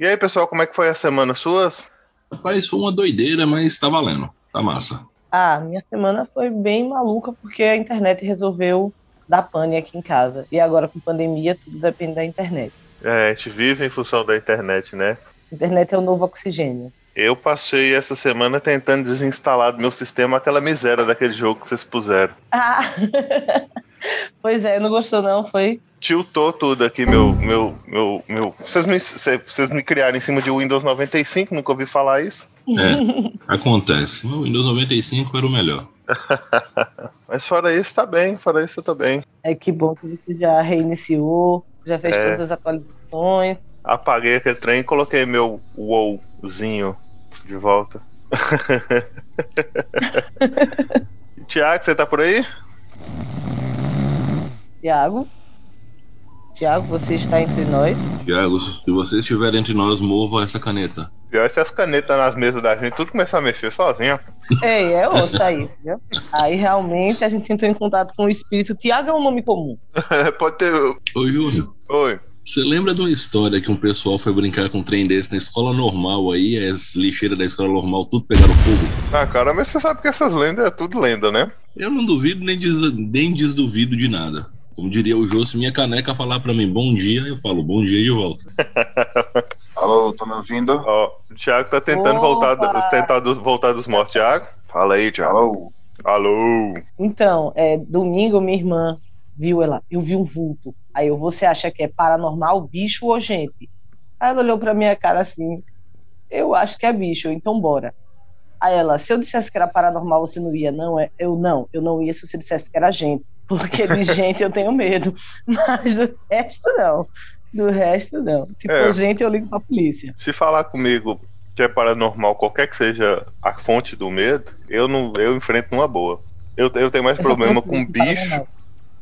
E aí, pessoal, como é que foi a semana suas? Rapaz, foi uma doideira, mas tá valendo. Tá massa. Ah, minha semana foi bem maluca porque a internet resolveu dar pane aqui em casa. E agora com pandemia tudo depende da internet. É, a gente vive em função da internet, né? Internet é o novo oxigênio. Eu passei essa semana tentando desinstalar do meu sistema aquela miséria daquele jogo que vocês puseram. Ah! pois é, não gostou não, foi? Tiltou tudo aqui, meu. meu, meu, meu. Vocês, me, vocês me criaram em cima de Windows 95, nunca ouvi falar isso. É, acontece. O Windows 95 era o melhor. Mas fora isso, tá bem. Fora isso, tá bem. É que bom que você já reiniciou, já fez é. todas as atualizações. Apaguei aquele trem e coloquei meu WoWzinho de volta. Tiago, você tá por aí? Tiago? Tiago, você está entre nós? Tiago, se você estiver entre nós, mova essa caneta. Pior se as canetas nas mesas da gente tudo começar a mexer sozinha. Ei, é outra isso, viu? Aí realmente a gente entrou em contato com o espírito. Tiago é um nome comum. Pode ter. Oi, Júnior. Oi. Você lembra de uma história que um pessoal foi brincar com um trem desse na escola normal aí, as lixeiras da escola normal tudo pegaram fogo? Ah, cara, mas você sabe que essas lendas é tudo lenda, né? Eu não duvido nem, des nem desduvido de nada. Como diria o Jô, se minha caneca falar para mim bom dia, eu falo bom dia e eu volto. Alô, tô me ouvindo? Ó, o Thiago tá tentando voltar, tentar do, voltar dos mortos. Thiago, fala aí, Thiago. Alô. Alô. Então, é, domingo minha irmã viu ela, eu vi um vulto. Aí eu, você acha que é paranormal, bicho ou gente? Aí ela olhou pra minha cara assim, eu acho que é bicho, então bora. Aí ela, se eu dissesse que era paranormal, você não ia, não? É, eu não, eu não ia se você dissesse que era gente porque de gente eu tenho medo, mas do resto não. Do resto não. Se é, gente, eu ligo pra polícia. Se falar comigo que é paranormal, qualquer que seja a fonte do medo, eu não eu enfrento numa boa. Eu, eu tenho mais problema com bicho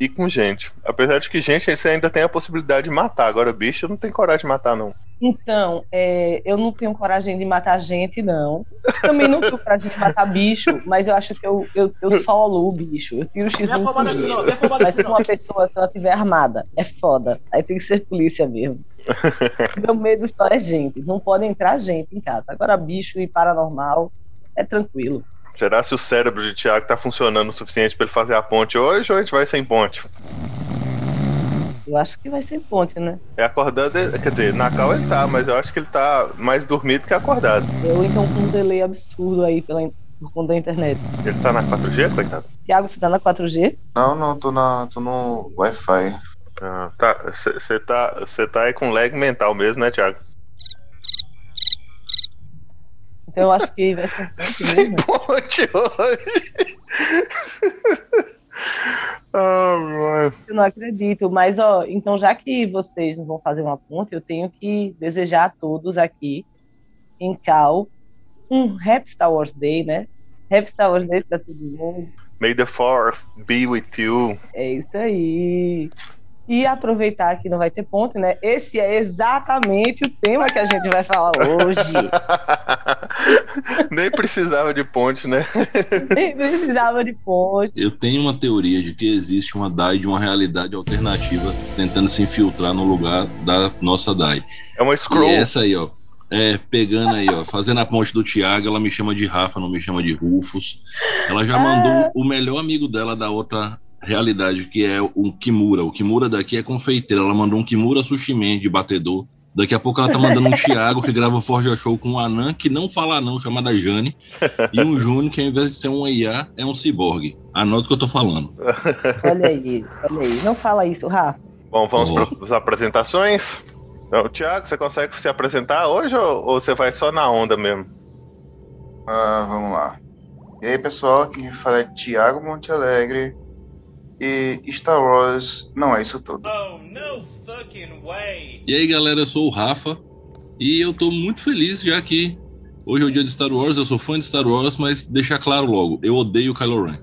e com gente. Apesar de que gente você ainda tem a possibilidade de matar. Agora, bicho, eu não tenho coragem de matar, não. Então, é, eu não tenho coragem de matar gente, não. Também não tenho coragem de matar bicho, mas eu acho que eu, eu, eu solo o bicho. Eu tiro o X1 com o bicho. Mas se uma pessoa, se ela estiver armada, é foda. Aí tem que ser polícia mesmo. Meu medo só é gente. Não pode entrar gente em casa. Agora, bicho e paranormal é tranquilo. Será se o cérebro de Tiago tá funcionando o suficiente para ele fazer a ponte hoje ou a gente vai sem ponte? Eu acho que vai sem ponte, né? É acordado, quer dizer, na cal ele tá, mas eu acho que ele tá mais dormido que acordado. Eu então com um delay absurdo aí pela, por conta da internet. Ele tá na 4G, coitado? Tiago, você tá na 4G? Não, não, tô, na, tô no Wi-Fi. Ah, tá. Você tá, tá aí com lag mental mesmo, né, Thiago? Então eu acho que vai ser Sem ponte hoje. oh, eu não acredito, mas ó, então já que vocês não vão fazer uma ponte, eu tenho que desejar a todos aqui em Cal um Happy Star Wars Day, né? Happy Star Wars Day pra todo mundo. May the Fourth be with you. É isso aí. E aproveitar que não vai ter ponte, né? Esse é exatamente o tema que a gente vai falar hoje. Nem precisava de ponte, né? Nem precisava de ponte. Eu tenho uma teoria de que existe uma DAI de uma realidade alternativa tentando se infiltrar no lugar da nossa DAI. É uma scroll. E essa aí, ó. É, pegando aí, ó, fazendo a ponte do Thiago, ela me chama de Rafa, não me chama de Rufus. Ela já mandou ah. o melhor amigo dela da outra realidade, que é o Kimura. O Kimura daqui é confeiteiro. Ela mandou um Kimura Sushi Man de batedor. Daqui a pouco ela tá mandando um Thiago que grava o Forja Show com um Anã que não fala não, chamada Jane. E um Júnior que ao invés de ser um IA, é um ciborgue. Anota o que eu tô falando. Olha aí, olha aí. Não fala isso, Rafa. Bom, vamos oh. para as apresentações. Então, Thiago, você consegue se apresentar hoje ou, ou você vai só na onda mesmo? Ah, vamos lá. E aí, pessoal, aqui fala é Thiago Monte Alegre, e Star Wars não é isso tudo. Oh, e aí galera, eu sou o Rafa e eu tô muito feliz já que hoje é o dia de Star Wars, eu sou fã de Star Wars, mas deixar claro logo, eu odeio Kylo Ren.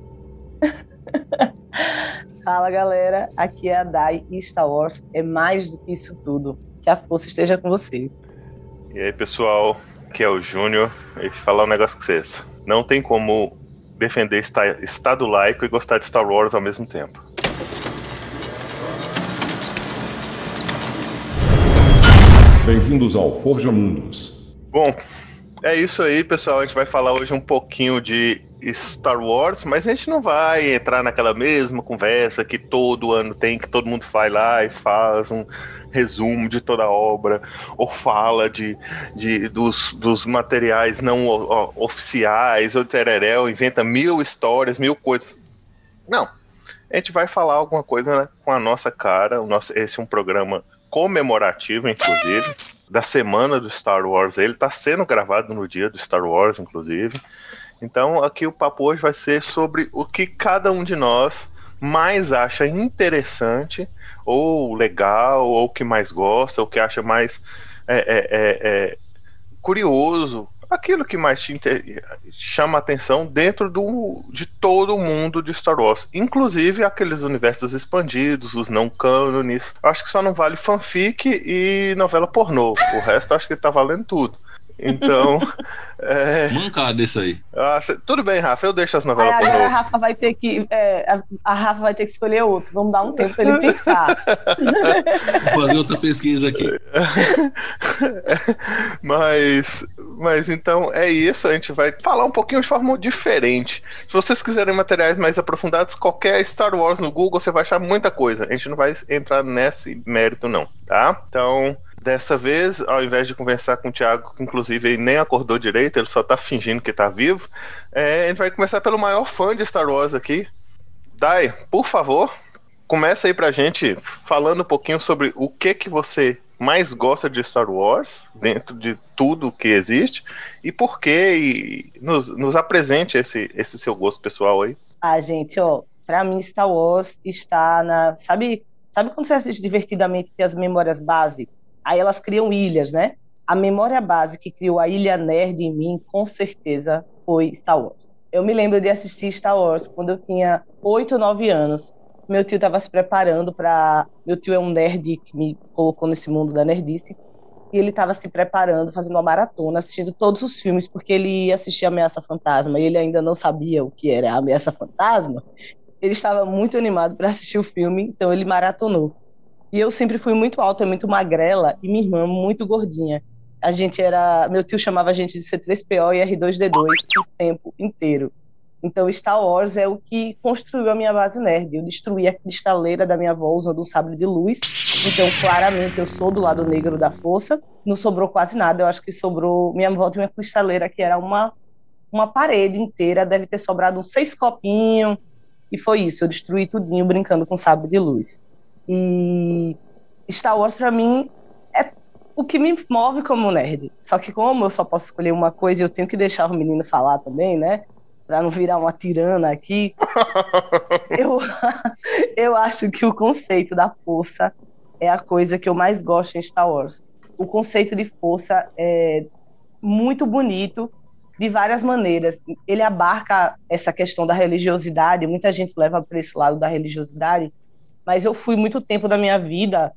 Fala galera, aqui é a Dai e Star Wars é mais do que isso tudo. Que a força esteja com vocês. E aí pessoal, aqui é o Júnior e falar um negócio com vocês. Não tem como defender Estado laico e gostar de Star Wars ao mesmo tempo. Bem-vindos ao Forja Mundos. Bom, é isso aí, pessoal. A gente vai falar hoje um pouquinho de Star Wars, mas a gente não vai entrar naquela mesma conversa que todo ano tem, que todo mundo vai lá e faz um resumo de toda a obra, ou fala de, de dos, dos materiais não oficiais, ou tereréu, inventa mil histórias, mil coisas. Não. A gente vai falar alguma coisa né, com a nossa cara. O nosso, esse é um programa comemorativo, inclusive, da semana do Star Wars. Ele está sendo gravado no dia do Star Wars, inclusive. Então, aqui o papo hoje vai ser sobre o que cada um de nós mais acha interessante, ou legal, ou que mais gosta, ou que acha mais é, é, é, é curioso, aquilo que mais te inter... chama atenção dentro do, de todo o mundo de Star Wars, inclusive aqueles universos expandidos, os não cânones. Acho que só não vale fanfic e novela pornô. O resto acho que tá valendo tudo. Então. é... Mancada isso aí. Ah, cê... Tudo bem, Rafa, eu deixo as novelas por agora a Rafa vai ter que. É, a, a, Rafa vai ter que escolher outro. Vamos dar um tempo para ele pensar. Vou fazer outra pesquisa aqui. mas, mas então é isso. A gente vai falar um pouquinho de forma diferente. Se vocês quiserem materiais mais aprofundados, qualquer Star Wars no Google você vai achar muita coisa. A gente não vai entrar nesse mérito, não, tá? Então. Dessa vez, ao invés de conversar com o Thiago, que inclusive ele nem acordou direito, ele só tá fingindo que tá vivo, é, a gente vai começar pelo maior fã de Star Wars aqui. Dai, por favor, começa aí pra gente falando um pouquinho sobre o que que você mais gosta de Star Wars, dentro de tudo que existe, e por que, e nos, nos apresente esse, esse seu gosto pessoal aí. Ah, gente, ó, pra mim Star Wars está na. Sabe, sabe quando você assiste divertidamente as memórias base? Aí elas criam ilhas, né? A memória base que criou a Ilha Nerd em mim, com certeza, foi Star Wars. Eu me lembro de assistir Star Wars quando eu tinha 8 ou 9 anos. Meu tio estava se preparando para. Meu tio é um nerd que me colocou nesse mundo da nerdice. E ele estava se preparando, fazendo uma maratona, assistindo todos os filmes, porque ele ia assistir Ameaça Fantasma e ele ainda não sabia o que era Ameaça Fantasma. Ele estava muito animado para assistir o filme, então ele maratonou. E eu sempre fui muito alta, muito magrela, e minha irmã muito gordinha. A gente era. Meu tio chamava a gente de C3PO e R2D2 o tempo inteiro. Então, Star Wars é o que construiu a minha base nerd. Eu destruí a cristaleira da minha avó usando um sabre de luz. Então, claramente, eu sou do lado negro da força. Não sobrou quase nada. Eu acho que sobrou. Minha avó tinha uma cristaleira que era uma, uma parede inteira. Deve ter sobrado uns seis copinhos. E foi isso. Eu destruí tudinho brincando com sabre de luz. E Star Wars, para mim, é o que me move como nerd. Só que, como eu só posso escolher uma coisa e eu tenho que deixar o menino falar também, né? Pra não virar uma tirana aqui. eu, eu acho que o conceito da força é a coisa que eu mais gosto em Star Wars. O conceito de força é muito bonito de várias maneiras. Ele abarca essa questão da religiosidade, muita gente leva para esse lado da religiosidade, mas eu fui muito tempo da minha vida,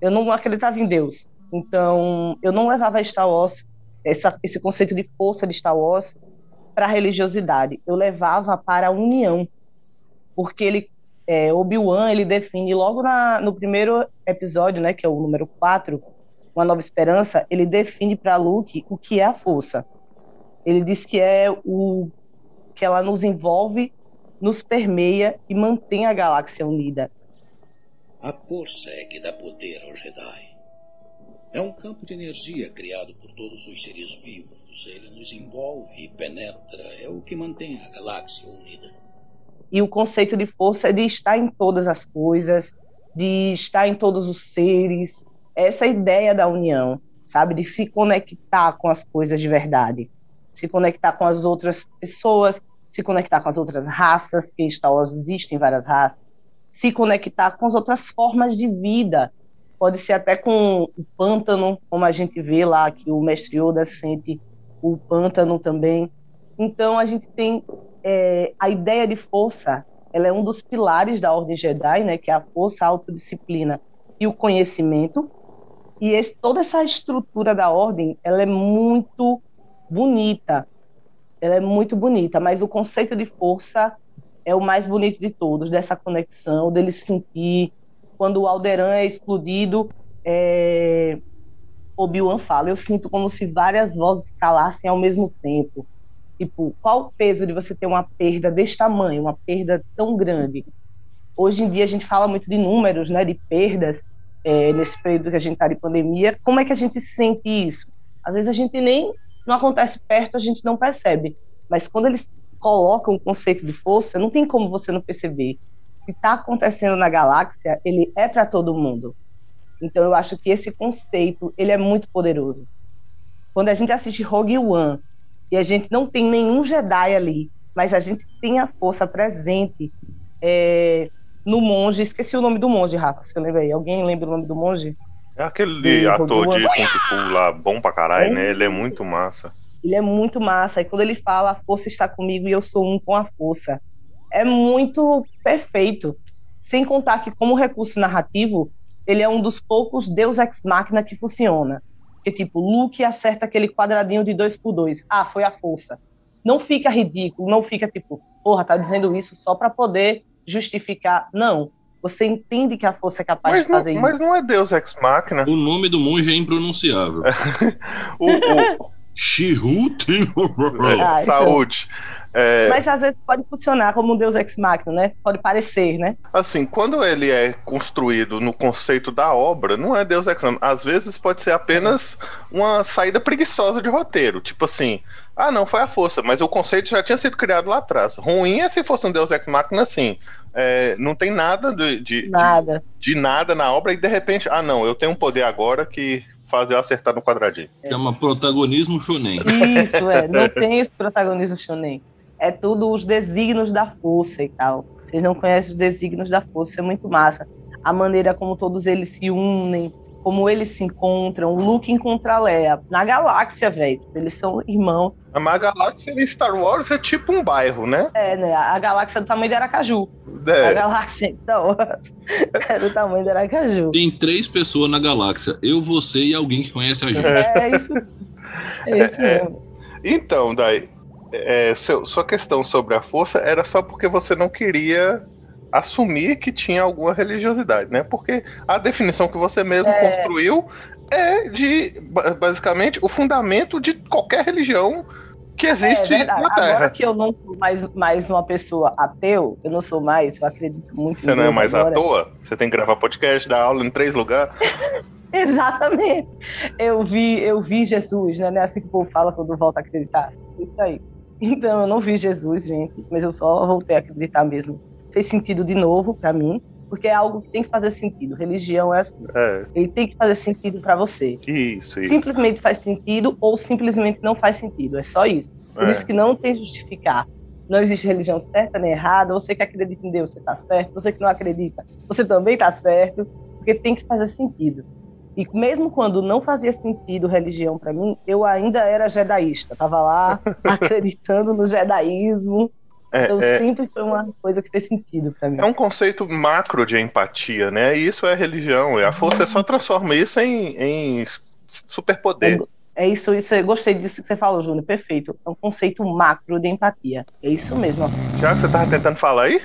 eu não acreditava em Deus. Então, eu não levava Star Wars, essa, esse conceito de força de Star Wars, para a religiosidade. Eu levava para a união. Porque ele, é, Obi-Wan, ele define logo na, no primeiro episódio, né, que é o número 4, Uma Nova Esperança, ele define para Luke o que é a força. Ele diz que é o que ela nos envolve, nos permeia e mantém a galáxia unida. A força é que dá poder ao Jedi. É um campo de energia criado por todos os seres vivos. Ele nos envolve e penetra. É o que mantém a galáxia unida. E o conceito de força é de estar em todas as coisas, de estar em todos os seres. Essa ideia da união, sabe? De se conectar com as coisas de verdade. Se conectar com as outras pessoas, se conectar com as outras raças, que existem várias raças se conectar com as outras formas de vida. Pode ser até com o pântano, como a gente vê lá, que o mestre Yoda sente o pântano também. Então, a gente tem é, a ideia de força, ela é um dos pilares da Ordem Jedi, né, que é a força, a autodisciplina e o conhecimento. E esse, toda essa estrutura da Ordem, ela é muito bonita. Ela é muito bonita, mas o conceito de força é o mais bonito de todos, dessa conexão, dele sentir quando o Alderan é explodido, é, Obi-Wan fala, eu sinto como se várias vozes calassem ao mesmo tempo. Tipo, qual o peso de você ter uma perda desse tamanho, uma perda tão grande? Hoje em dia a gente fala muito de números, né, de perdas, é, nesse período que a gente está de pandemia. Como é que a gente sente isso? Às vezes a gente nem, não acontece perto, a gente não percebe. Mas quando eles colocam o conceito de força, não tem como você não perceber. Se está acontecendo na galáxia, ele é para todo mundo. Então eu acho que esse conceito ele é muito poderoso. Quando a gente assiste Rogue One e a gente não tem nenhum Jedi ali, mas a gente tem a força presente é, no monge. Esqueci o nome do monge, Rafa, se eu lembro aí. Alguém lembra o nome do monge? É aquele do ator de Kung Fu lá, bom pra caralho, é. né? Ele é muito massa. Ele é muito massa. E quando ele fala, a força está comigo e eu sou um com a força. É muito perfeito. Sem contar que, como recurso narrativo, ele é um dos poucos Deus Ex Machina que funciona. Que tipo, Luke acerta aquele quadradinho de dois por dois. Ah, foi a força. Não fica ridículo, não fica tipo, porra, tá dizendo isso só para poder justificar. Não. Você entende que a força é capaz mas de fazer não, isso. Mas não é Deus Ex Machina. O nome do monge é impronunciável. o, o... Shihut. É, saúde. É... Mas às vezes pode funcionar como um Deus ex machina, né? Pode parecer, né? Assim, quando ele é construído no conceito da obra, não é Deus ex machina. Às vezes pode ser apenas uma saída preguiçosa de roteiro. Tipo assim, ah, não, foi a força, mas o conceito já tinha sido criado lá atrás. Ruim é se fosse um Deus ex machina assim. É, não tem nada de, de, nada. De, de nada na obra e de repente, ah, não, eu tenho um poder agora que faz eu acertar no quadradinho. Chama protagonismo shonen. Isso, é. Não tem esse protagonismo shonen é tudo os desígnios da força e tal. Vocês não conhecem os desígnios da força, isso é muito massa. A maneira como todos eles se unem, como eles se encontram. O Luke encontra a Leia na galáxia, velho. Eles são irmãos. Mas a galáxia de Star Wars é tipo um bairro, né? É, né? A galáxia é do tamanho de Aracaju. É. A galáxia de Star Wars é do tamanho de Aracaju. Tem três pessoas na galáxia. Eu, você e alguém que conhece a gente. É isso. É isso é. mesmo. Então, daí, é, seu, sua questão sobre a força era só porque você não queria assumir que tinha alguma religiosidade, né? Porque a definição que você mesmo é... construiu é de basicamente o fundamento de qualquer religião que existe é na Terra. Agora que eu não sou mais, mais uma pessoa ateu, eu não sou mais, eu acredito muito Você não é mais agora. à toa? Você tem que gravar podcast, dar aula em três lugares. Exatamente. Eu vi, eu vi Jesus, né? É assim que o povo fala quando volta a acreditar. Isso aí. Então, eu não vi Jesus, gente, mas eu só voltei a acreditar mesmo. Fez sentido de novo para mim, porque é algo que tem que fazer sentido. Religião é assim. É. Ele tem que fazer sentido para você. Isso, isso. Simplesmente faz sentido ou simplesmente não faz sentido. É só isso. Por é. isso que não tem justificar. Não existe religião certa nem errada. Você que acredita em Deus, você está certo. Você que não acredita, você também está certo. Porque tem que fazer sentido. E mesmo quando não fazia sentido religião para mim, eu ainda era jedaísta. Tava lá acreditando no jedaísmo. É, então é, sempre foi uma coisa que fez sentido para mim. É um conceito macro de empatia, né? E isso é religião. E a força só transforma isso em, em superpoder. É isso, isso, eu gostei disso que você falou, Júnior. Perfeito. É um conceito macro de empatia. É isso mesmo. Já que você tava tentando falar aí?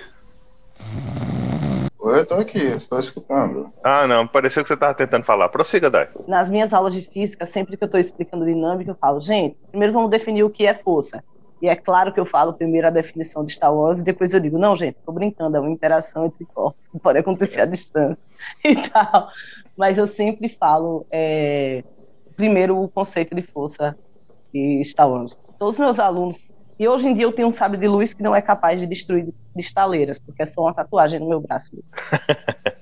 Eu tô aqui, estou escutando. Ah, não, pareceu que você estava tentando falar. Prossiga, Dai. Nas minhas aulas de física, sempre que eu estou explicando dinâmica, eu falo, gente, primeiro vamos definir o que é força. E é claro que eu falo primeiro a definição de Star Wars e depois eu digo, não, gente, tô brincando, é uma interação entre corpos que pode acontecer à distância e tal. Mas eu sempre falo é, primeiro o conceito de força de Star Wars. Todos os meus alunos e hoje em dia eu tenho um sabre de luz que não é capaz de destruir estaleiras, porque é só uma tatuagem no meu braço.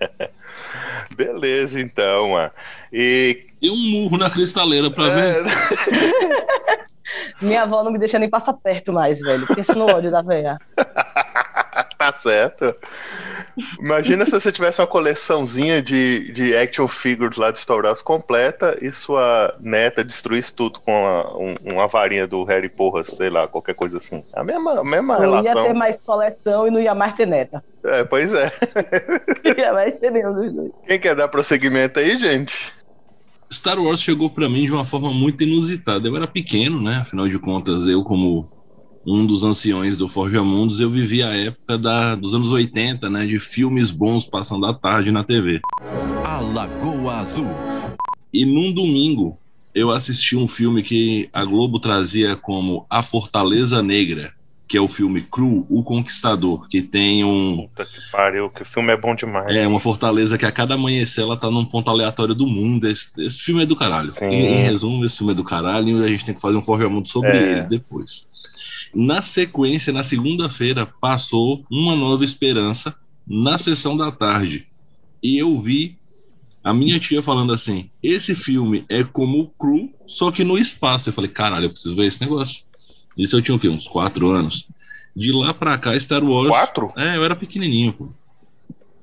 Beleza, então, mano. E... e um murro na cristaleira pra ver. Minha avó não me deixa nem passar perto mais, velho. Pensa no ódio da velha. tá certo. Imagina se você tivesse uma coleçãozinha de, de action figures lá de Star Wars completa e sua neta destruísse tudo com uma, um, uma varinha do Harry Porra, sei lá, qualquer coisa assim. A mesma, a mesma não relação. Não ia ter mais coleção e não ia mais ter neta. É, pois é. ia mais ter nenhum dos dois. Quem quer dar prosseguimento aí, gente? Star Wars chegou para mim de uma forma muito inusitada. Eu era pequeno, né? Afinal de contas, eu como um dos anciões do Forja Mundos, eu vivi a época da, dos anos 80, né, de filmes bons passando à tarde na TV. A Lagoa Azul. E num domingo, eu assisti um filme que a Globo trazia como A Fortaleza Negra, que é o filme Cru, O Conquistador, que tem um. Puta que pariu, que o filme é bom demais. É, uma fortaleza que a cada amanhecer ela tá num ponto aleatório do mundo. Esse, esse filme é do caralho. Sim. Em, em resumo, esse filme é do caralho e a gente tem que fazer um forjamento sobre É. ele depois. Na sequência, na segunda-feira, passou Uma Nova Esperança na sessão da tarde. E eu vi a minha tia falando assim: esse filme é como o Cru, só que no espaço. Eu falei, caralho, eu preciso ver esse negócio. Isso eu tinha o quê? Uns quatro anos. De lá pra cá, Star Wars. Quatro? É, eu era pequenininho, pô.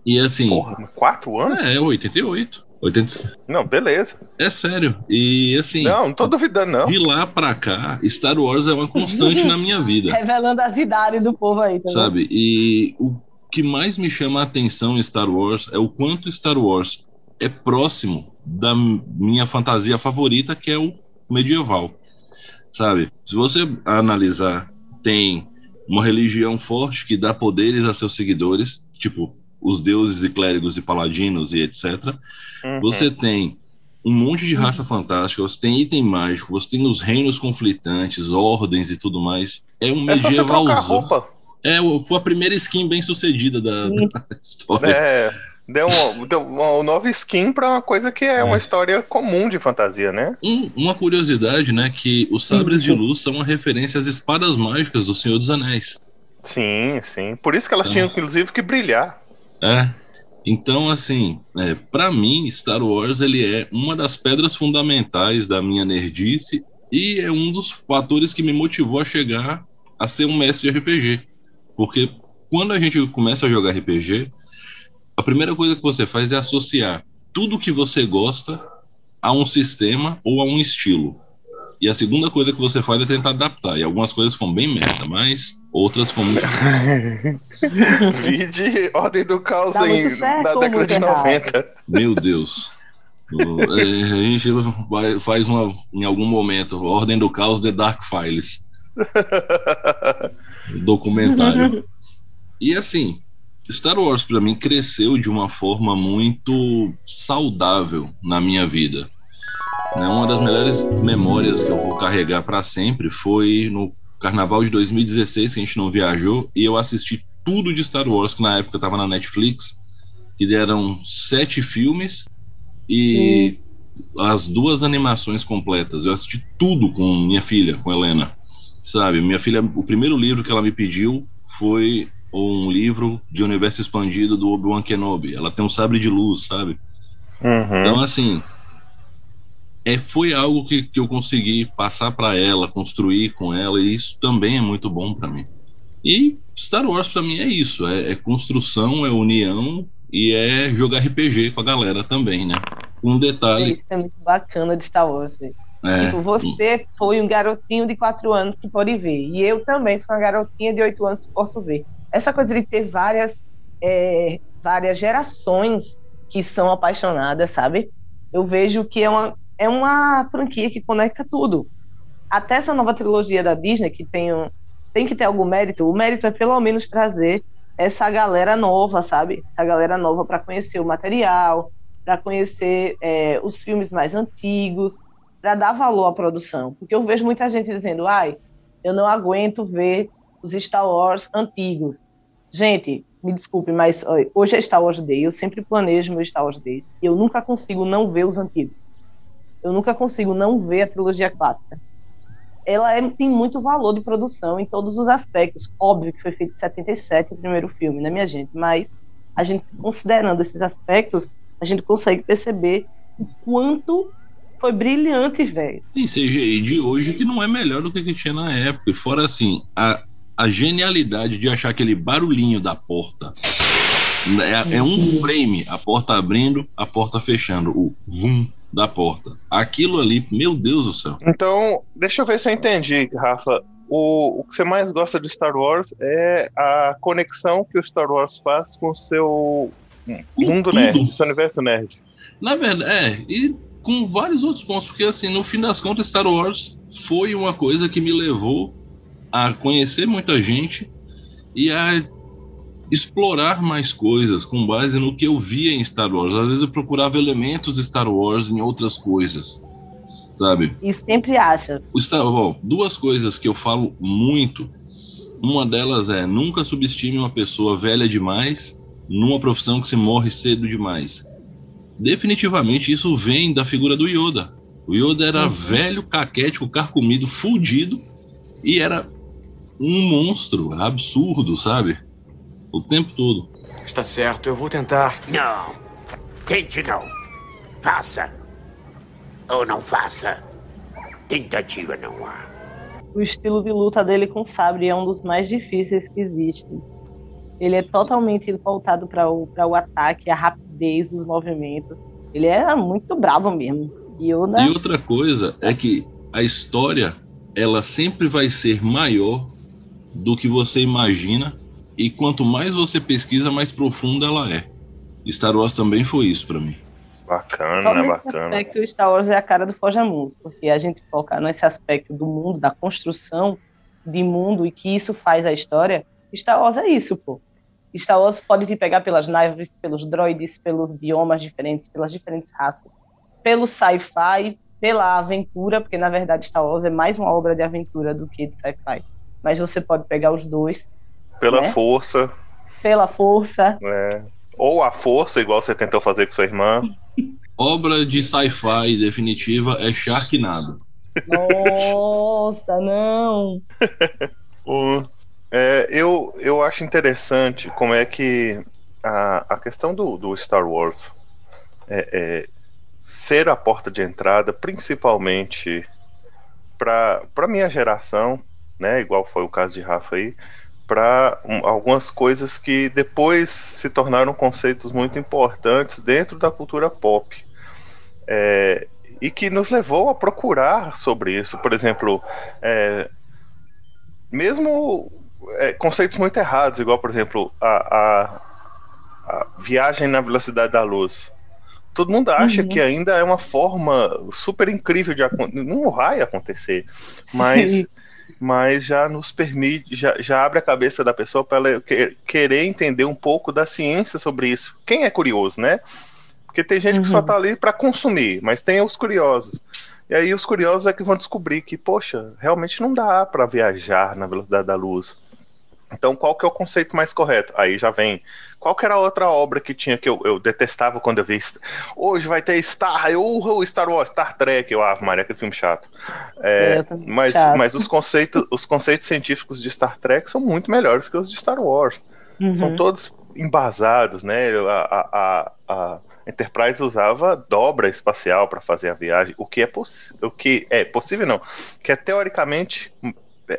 E assim. Porra, quatro anos? É, 88. 80... Não, beleza. É sério. E assim. Não, não tô duvidando, não. De lá pra cá, Star Wars é uma constante na minha vida. Revelando as idades do povo aí, tá vendo? Sabe? E o que mais me chama a atenção em Star Wars é o quanto Star Wars é próximo da minha fantasia favorita, que é o medieval. Sabe? Se você analisar, tem uma religião forte que dá poderes a seus seguidores, tipo os deuses e clérigos e paladinos e etc. Uhum. Você tem um monte de raça fantástica, você tem item mágico, você tem os reinos conflitantes, ordens e tudo mais. É um É medievalzão. É, foi a primeira skin bem sucedida da, da história. É, deu uma, deu uma nova skin pra uma coisa que é, uma história comum de fantasia, né? Um- uma curiosidade, né, que os sabres de Sim. luz são uma referência às espadas mágicas do Senhor dos Anéis. Sim, sim. Por isso que elas tinham, inclusive, que brilhar. É. Então, assim, é, para mim, Star Wars ele é uma das pedras fundamentais da minha nerdice e é um dos fatores que me motivou a chegar a ser um mestre de RPG. Porque quando a gente começa a jogar RPG, a primeira coisa que você faz é associar tudo que você gosta a um sistema ou a um estilo. E a segunda coisa que você faz é tentar adaptar. E algumas coisas ficam bem merda, mas outras ficam muito. Vide Ordem do Caos em, muito certo na década de errado? 90. Meu Deus. É, a gente vai- faz uma, em algum momento, Ordem do Caos The Dark Files. Documentário. E assim, Star Wars pra mim cresceu de uma forma muito saudável na minha vida. Né, Uma das melhores memórias que eu vou carregar pra sempre foi no Carnaval de 2016, que a gente não viajou, e eu assisti tudo de Star Wars, que na época tava na Netflix, que deram sete filmes e as duas animações completas. Eu assisti tudo com minha filha, com Helena. Sabe, minha filha, o primeiro livro que ela me pediu foi um livro de universo expandido do Obi-Wan Kenobi. Ela tem um sabre de luz, sabe? Uhum. Então, assim, é, foi algo que, que eu consegui passar para ela, construir com ela, e isso também é muito bom para mim. E Star Wars para mim é isso: é, é construção, é união e é jogar RPG com a galera também, né? Um detalhe. Isso é muito bacana de Star Wars. É, Tipo, você foi um garotinho de 4 anos que pode ver. E eu também fui uma garotinha de 8 anos que posso ver. Essa coisa de ter várias, é, várias gerações que são apaixonadas, sabe? Eu vejo que é uma, é uma franquia que conecta tudo. Até essa nova trilogia da Disney, que tem, um, tem que ter algum mérito, o mérito é pelo menos trazer essa galera nova, sabe? Essa galera nova para conhecer o material, para conhecer é, os filmes mais antigos, para dar valor à produção. Porque eu vejo muita gente dizendo, ai, eu não aguento ver os Star Wars antigos. Gente, me desculpe, mas hoje é Star Wars Day, eu sempre planejo meu Star Wars Days, e eu nunca consigo não ver os antigos. Eu nunca consigo não ver a trilogia clássica. Ela é- tem muito valor de produção em todos os aspectos. Óbvio que foi feito em 77 o primeiro filme, né, minha gente? Mas a gente, considerando esses aspectos, a gente consegue perceber o quanto foi brilhante, velho. Tem CGI de hoje que não é melhor do que que tinha na época. E fora assim, a, a genialidade de achar aquele barulhinho da porta. É, é um frame, a porta abrindo, a porta fechando, o vum da porta. Aquilo ali, meu Deus do céu. Então, deixa eu ver se eu entendi, Rafa. O, o que você mais gosta de Star Wars é a conexão que o Star Wars faz com o seu mundo nerd, seu universo nerd. Na verdade, é, e com vários outros pontos, porque assim, no fim das contas, Star Wars foi uma coisa que me levou a conhecer muita gente e a explorar mais coisas com base no que eu via em Star Wars. Às vezes eu procurava elementos de Star Wars em outras coisas. sabe? E sempre acha. O Star Wars, duas coisas que eu falo muito. Uma delas é nunca subestime uma pessoa velha demais numa profissão que se morre cedo demais. Definitivamente isso vem da figura do Yoda. O Yoda era uhum. velho, caquético, carcomido, fudido e era um monstro absurdo, sabe? O tempo todo. Está certo, eu vou tentar. Não. Tente não. Faça. Ou não faça. Tentativa não há. O estilo de luta dele com sabre é um dos mais difíceis que existem. Ele é totalmente voltado para o, o ataque, a rapidez dos movimentos. Ele é muito bravo mesmo. E, Yoda... e outra coisa é que a história ela sempre vai ser maior do que você imagina e quanto mais você pesquisa, mais profunda ela é. Star Wars também foi isso para mim. Bacana, Só nesse bacana. aspecto, Star Wars é a cara do Forja Mundos, porque a gente foca nesse aspecto do mundo, da construção de mundo e que isso faz a história. Star Wars é isso, pô. Star Wars pode te pegar pelas naves, pelos droids, pelos biomas diferentes, pelas diferentes raças, pelo sci-fi, pela aventura, porque na verdade Star Wars é mais uma obra de aventura do que de sci-fi. Mas você pode pegar os dois pela né? força. Pela força. É. Ou a força, igual você tentou fazer com sua irmã. Obra de sci-fi definitiva é Sharknado. Nossa, não! o, é, eu, eu acho interessante como é que a, a questão do, do Star Wars é, é ser a porta de entrada, principalmente para minha geração, né? Igual foi o caso de Rafa aí, para um, algumas coisas que depois se tornaram conceitos muito importantes dentro da cultura pop. É, e que nos levou a procurar sobre isso. Por exemplo, é, mesmo é, conceitos muito errados, igual, por exemplo, a, a, a, viagem na velocidade da luz. Todo mundo acha uhum. que ainda é uma forma super incrível de acontecer. Não vai acontecer. Mas mas já nos permite, já, já abre a cabeça da pessoa para ela querer entender um pouco da ciência sobre isso. Quem é curioso, né? Porque tem gente uhum. que só está ali para consumir, mas tem os curiosos. E aí os curiosos é que vão descobrir que, poxa, realmente não dá para viajar na velocidade da luz. Então, qual que é o conceito mais correto? Aí já vem. Qual que era a outra obra que tinha que eu, eu detestava quando eu vi? Hoje vai ter Star, o Star Wars, Star Trek, eu amo, Maria, que filme chato. É, mas chato. mas os, conceitos, os conceitos científicos de Star Trek são muito melhores que os de Star Wars. Uhum. São todos embasados, né? A, a, a, Enterprise usava dobra espacial para fazer a viagem, o que é, o que é possível, não, que é teoricamente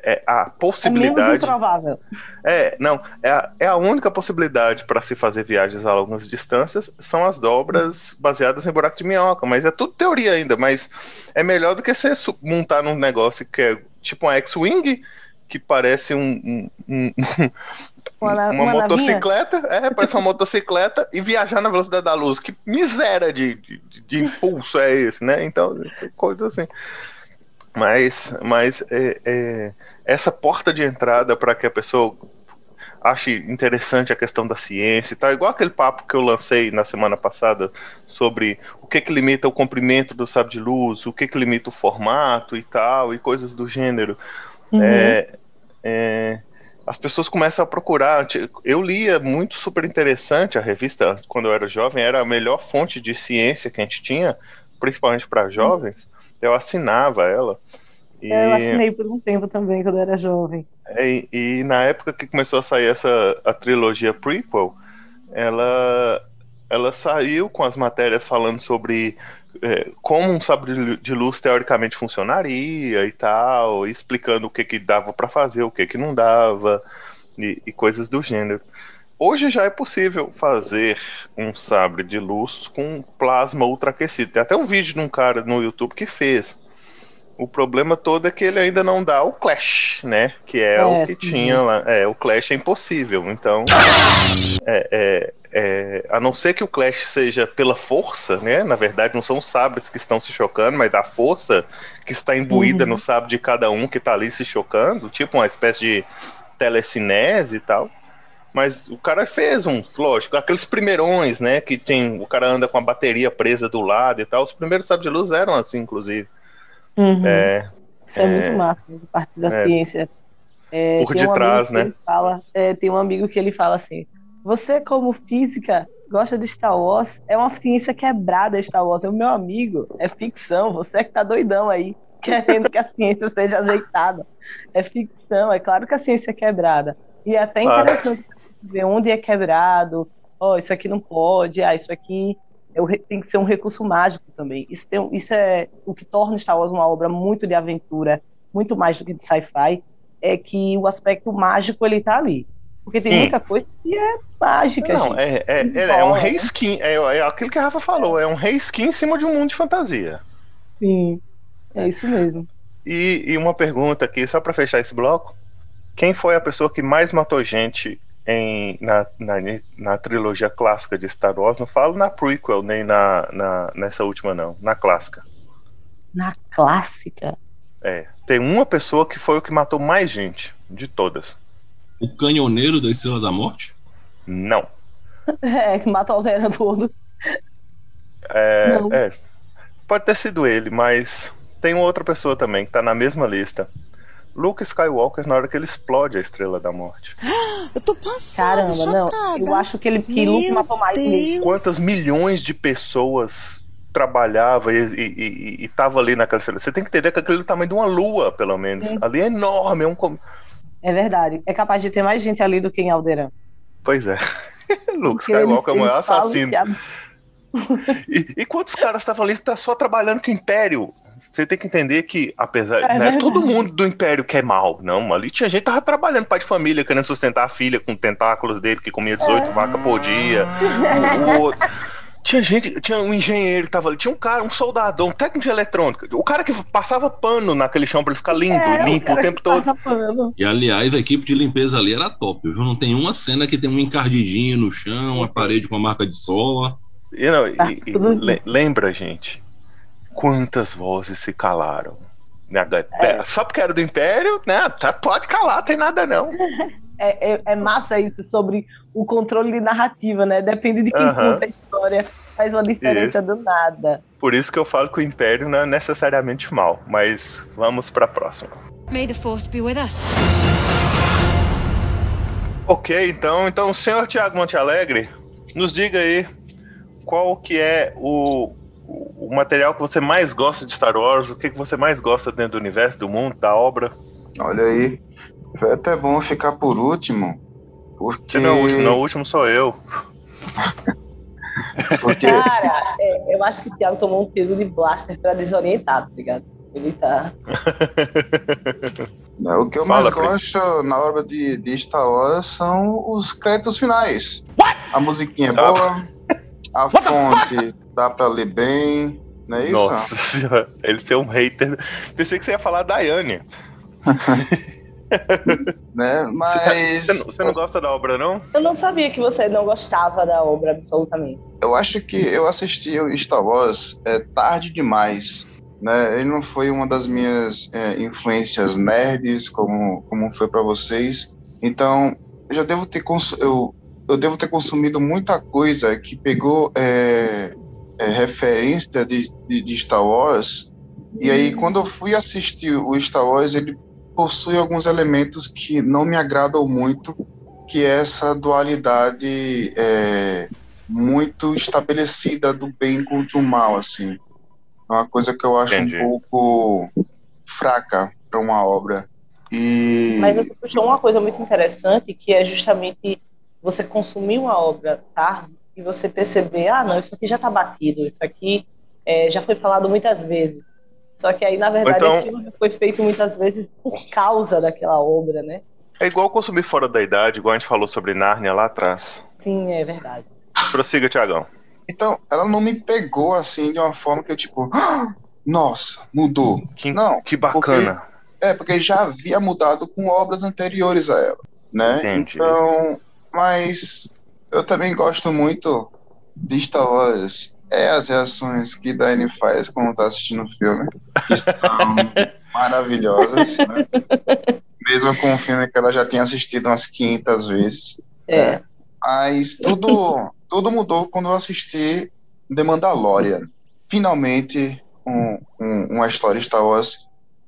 é a possibilidade. É menos improvável. É, não, é a, é a única possibilidade para se fazer viagens a longas distâncias são as dobras baseadas em buraco de minhoca, mas é tudo teoria ainda, mas é melhor do que você montar num negócio que é tipo um X-Wing, que parece um, um, um uma, uma, motocicleta, é, parece uma motocicleta e viajar na velocidade da luz. Que miséria de, de, de impulso é esse, né? Então, coisa assim. Mas, mas é, é, essa porta de entrada para que a pessoa ache interessante a questão da ciência e tal, igual aquele papo que eu lancei na semana passada sobre o que que limita o comprimento do sábio de luz, o que que limita o formato e tal, e coisas do gênero. Uhum. É, é, as pessoas começam a procurar. Eu lia muito super interessante a revista quando eu era jovem, era a melhor fonte de ciência que a gente tinha, principalmente para jovens. Eu assinava ela. E... É, eu assinei por um tempo também, quando eu era jovem. É, e, e, na época que começou a sair essa a trilogia prequel, ela, ela saiu com as matérias falando sobre é, como um sabre de luz teoricamente funcionaria e tal, explicando o que, que dava para fazer, o que, que não dava, e, e coisas do gênero. Hoje já é possível fazer um sabre de luz com plasma ultraaquecido. Tem até um vídeo de um cara no YouTube que fez. O problema todo é que ele ainda não dá o Clash, né? Que é, é o que sim. tinha lá. É, o Clash é impossível. Então, é, é, é, a não ser que o Clash seja pela força, né? Na verdade, não são os sabres que estão se chocando, mas a força que está imbuída uhum. no sabre de cada um que está ali se chocando, tipo uma espécie de telecinese e tal. Mas o cara fez um, lógico, aqueles primeirões, né? Que tem. O cara anda com a bateria presa do lado e tal. Os primeiros sabres de luz eram assim, inclusive. Uhum. É, Isso é, é, muito massa, de parte da é. ciência. É, Por um detrás, que né? Fala, é, tem um amigo que ele fala assim: Você, como física, gosta de Star Wars? É uma ciência quebrada, Star Wars. É o meu amigo, é ficção. Você é que tá doidão aí, querendo que a ciência seja ajeitada. É ficção, é claro que a ciência é quebrada. E é até interessante ver onde é quebrado. Ó, isso aqui não pode, ah, isso aqui é tem que ser um recurso mágico também. Isso, tem, isso é o que torna Star Wars uma obra muito de aventura, muito mais do que de sci-fi, é que o aspecto mágico ele tá ali. Porque tem Sim. muita coisa que é mágica, Não, é, é, é, é um reskin, é, é aquilo que a Rafa falou, é um reskin em cima de um mundo de fantasia. Sim, é isso mesmo. E, e uma pergunta aqui, só pra fechar esse bloco: quem foi a pessoa que mais matou gente em, na, na, na trilogia clássica de Star Wars? Não falo na prequel, nem na, na, nessa última, não, na clássica. Na clássica. É, tem uma pessoa que foi o que matou mais gente, de todas. O canhoneiro da Estrela da Morte? Não. É, que mata o Altera todo. É, é, pode ter sido ele, mas tem uma outra pessoa também que tá na mesma lista. Luke Skywalker na hora que ele explode a Estrela da Morte. Eu tô passada, Caramba, não. chocada. Eu acho que ele que Meu Luke matou mais mesmo. Quantas milhões de pessoas trabalhava e, e, e, e tava ali naquela estrela? Você tem que entender que aquilo é o tamanho de uma lua, pelo menos. Sim. Ali é enorme, é um. É verdade. É capaz de ter mais gente ali do que em Alderan. Pois é. Luke Porque Skywalker é o maior assassino. E, e quantos caras estavam ali tá só trabalhando com o Império? Você tem que entender que, apesar. É é verdade. todo mundo do Império que é mal, não. Ali tinha gente que tava trabalhando, pai de família, querendo sustentar a filha com tentáculos dele, que comia 18 É. vacas por dia. O- o outro- Tinha gente, tinha um engenheiro que tava ali, tinha um cara, um soldador, um técnico de eletrônica, o cara que passava pano naquele chão pra ele ficar limpo, É, limpo o, cara tempo todo. pano. E aliás, a equipe de limpeza ali era top, viu? Não tem uma cena que tem um encardidinho no chão, a parede com a marca de sola. E, não, e- Tá e lembra, gente, quantas vozes se calaram? Né, É. Só porque era do Império, né? tá- Pode calar, tem nada não. É, é, é massa isso sobre o controle de narrativa, né? Depende de quem conta a história, faz uma diferença do nada. Por isso que eu falo que o Império não é necessariamente mal. Mas vamos pra próxima. May the Force be with us. Ok, então, então, senhor Tiago Montealegre, nos diga aí qual que é o, o material que você mais gosta de Star Wars, o que, que você mais gosta dentro do universo, do mundo, da obra. Olha aí. Foi até bom ficar por último. Porque. Você não é o último, não, o último sou eu. porque Cara, é, eu acho que o Thiago tomou um tiro de blaster pra desorientar, tá ligado? Ele tá. o que eu Fala, mais Pri. gosto na obra de, de Star Wars são os créditos finais. A musiquinha é Ah. boa, a fonte dá pra ler bem, não é isso? Nossa senhora, ele ser um hater. Pensei que você ia falar da Daiane. Né? Você, Mas tá- você não, você não gosta da obra, não? Eu não sabia que você não gostava da obra, absolutamente. eu acho que eu assisti o Star Wars é, tarde demais. Né? Ele não foi uma das minhas é, influências nerds, como, como foi para vocês. Então, eu já devo ter cons- eu, eu devo ter consumido muita coisa que pegou é, é, referência de, de, de Star Wars. E aí, quando eu fui assistir o Star Wars, ele possui alguns elementos que não me agradam muito, que é essa dualidade é, muito estabelecida do bem contra o mal, assim. É uma coisa que eu acho Entendi. um pouco fraca para uma obra. E Mas você puxou uma coisa muito interessante, que é justamente você consumir uma obra tarde e você perceber, ah, não, isso aqui já tá batido, isso aqui é, já foi falado muitas vezes. Só que aí, na verdade, então- aquilo já foi feito muitas vezes por causa daquela obra, né? É igual consumir fora da idade, igual a gente falou sobre Nárnia lá atrás. Sim, é verdade. Prossiga, Tiagão. então, ela não me pegou assim de uma forma que eu tipo, "Ah, nossa, mudou. Que, Não, que bacana. É, porque já havia mudado com obras anteriores a ela, né? Entendi. Então, mas eu também gosto muito de Star Wars. É as reações que Dani faz quando tá assistindo o filme, que são maravilhosas, né? Mesmo com um filme que ela já tinha assistido umas 500 vezes. É. Mas tudo, tudo mudou quando eu assisti The Mandalorian. Finalmente, um, um, uma história Star Wars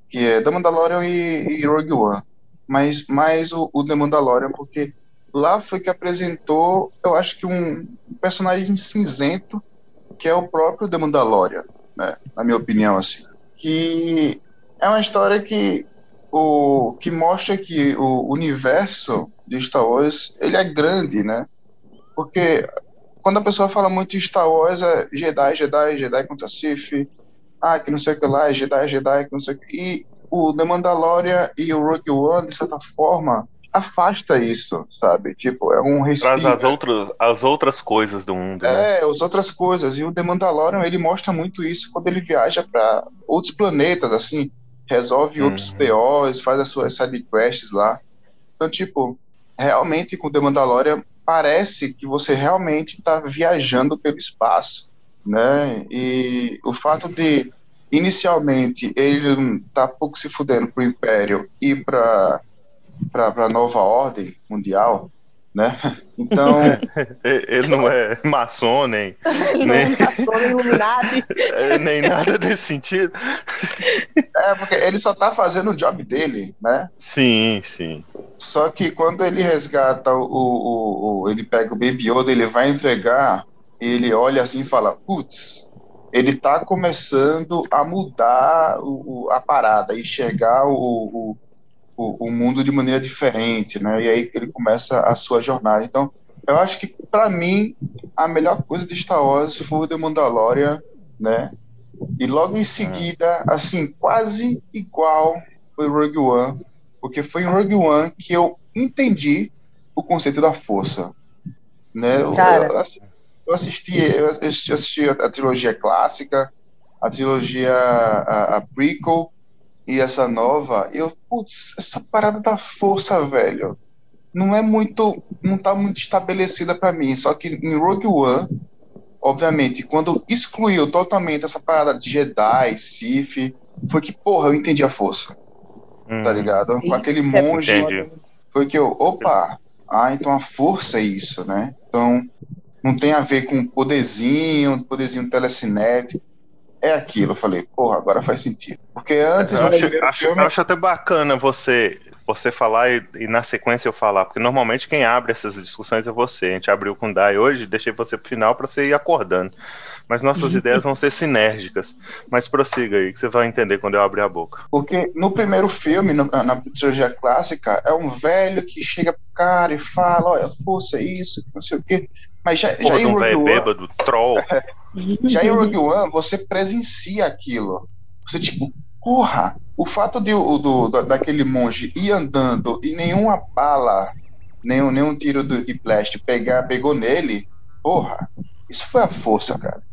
que é The Mandalorian e, e Rogue One, mas mais o, o The Mandalorian porque lá foi que apresentou, eu acho que um personagem cinzento que é o próprio The Mandalorian, né, na minha opinião assim, que é uma história que o que mostra que o universo de Star Wars ele é grande, né? Porque quando a pessoa fala muito Star Wars é Jedi, Jedi, Jedi contra Sith, ah, que não sei o que lá, é Jedi, Jedi, que não sei o que. E o The Mandalorian e o Rogue One, de certa forma, afasta isso, sabe? Tipo, é um respiro. Traz as outras, as outras coisas do mundo. né? É, as outras coisas. E o The Mandalorian, ele mostra muito isso quando ele viaja para outros planetas, assim, resolve outros POs, faz as suas sidequests lá. Então, tipo, realmente com o The Mandalorian parece que você realmente está viajando pelo espaço, né? E o fato de inicialmente ele tá pouco se fudendo pro Império e para para nova ordem mundial, né? Então Ele não é maçom, nem, nem, é, nem nada desse sentido. é porque ele só tá fazendo o job dele, né? Sim, sim. Só que quando ele resgata o, o, o- ele pega o Baby Yoda, ele vai entregar, ele olha assim e fala, putz, ele tá começando a mudar o, o- a parada, enxergar o, o, o, o mundo de maneira diferente, né? E aí ele começa a sua jornada. Então, eu acho que para mim a melhor coisa de Star Wars foi o The Mandalorian, né? E logo em seguida, assim, quase igual foi Rogue One, porque foi em Rogue One que eu entendi o conceito da força, né? Eu- eu, eu assisti, eu assisti, eu assisti a, a trilogia clássica, a trilogia a, a prequel e essa nova. Eu, putz, essa parada da força, velho, não é muito, não tá muito estabelecida pra mim. Só que em Rogue One, obviamente, quando excluiu totalmente essa parada de Jedi, Sith, foi que, porra, eu entendi a força, tá ligado? Com aquele é monge, Entendi. foi que eu, opa, ah, então a força é isso, né? Então, não tem a ver com poderzinho, poderzinho telecinético. É aquilo, eu falei, porra, agora faz sentido. Porque antes, Eu acho, acho- filme, eu acho até bacana você você falar e, e na sequência eu falar, porque normalmente quem abre essas discussões é você. A gente abriu com o Dai hoje, deixei você pro final para você ir acordando. Mas nossas ideias vão ser sinérgicas. Mas prossiga aí, que você vai entender quando eu abrir a boca. Porque no primeiro filme, no- na, trilogia clássica, é um velho que chega pro cara e fala, olha, força é isso, não sei o quê. Mas já, Pô, já um velho bêbado, troll. já em Rogue One, você presencia aquilo. Você, tipo, porra, o fato de, o- do, da- daquele monge ir andando e nenhuma bala, nenhum, nenhum tiro do, de blast pegar, pegou nele, porra, isso foi a força, cara.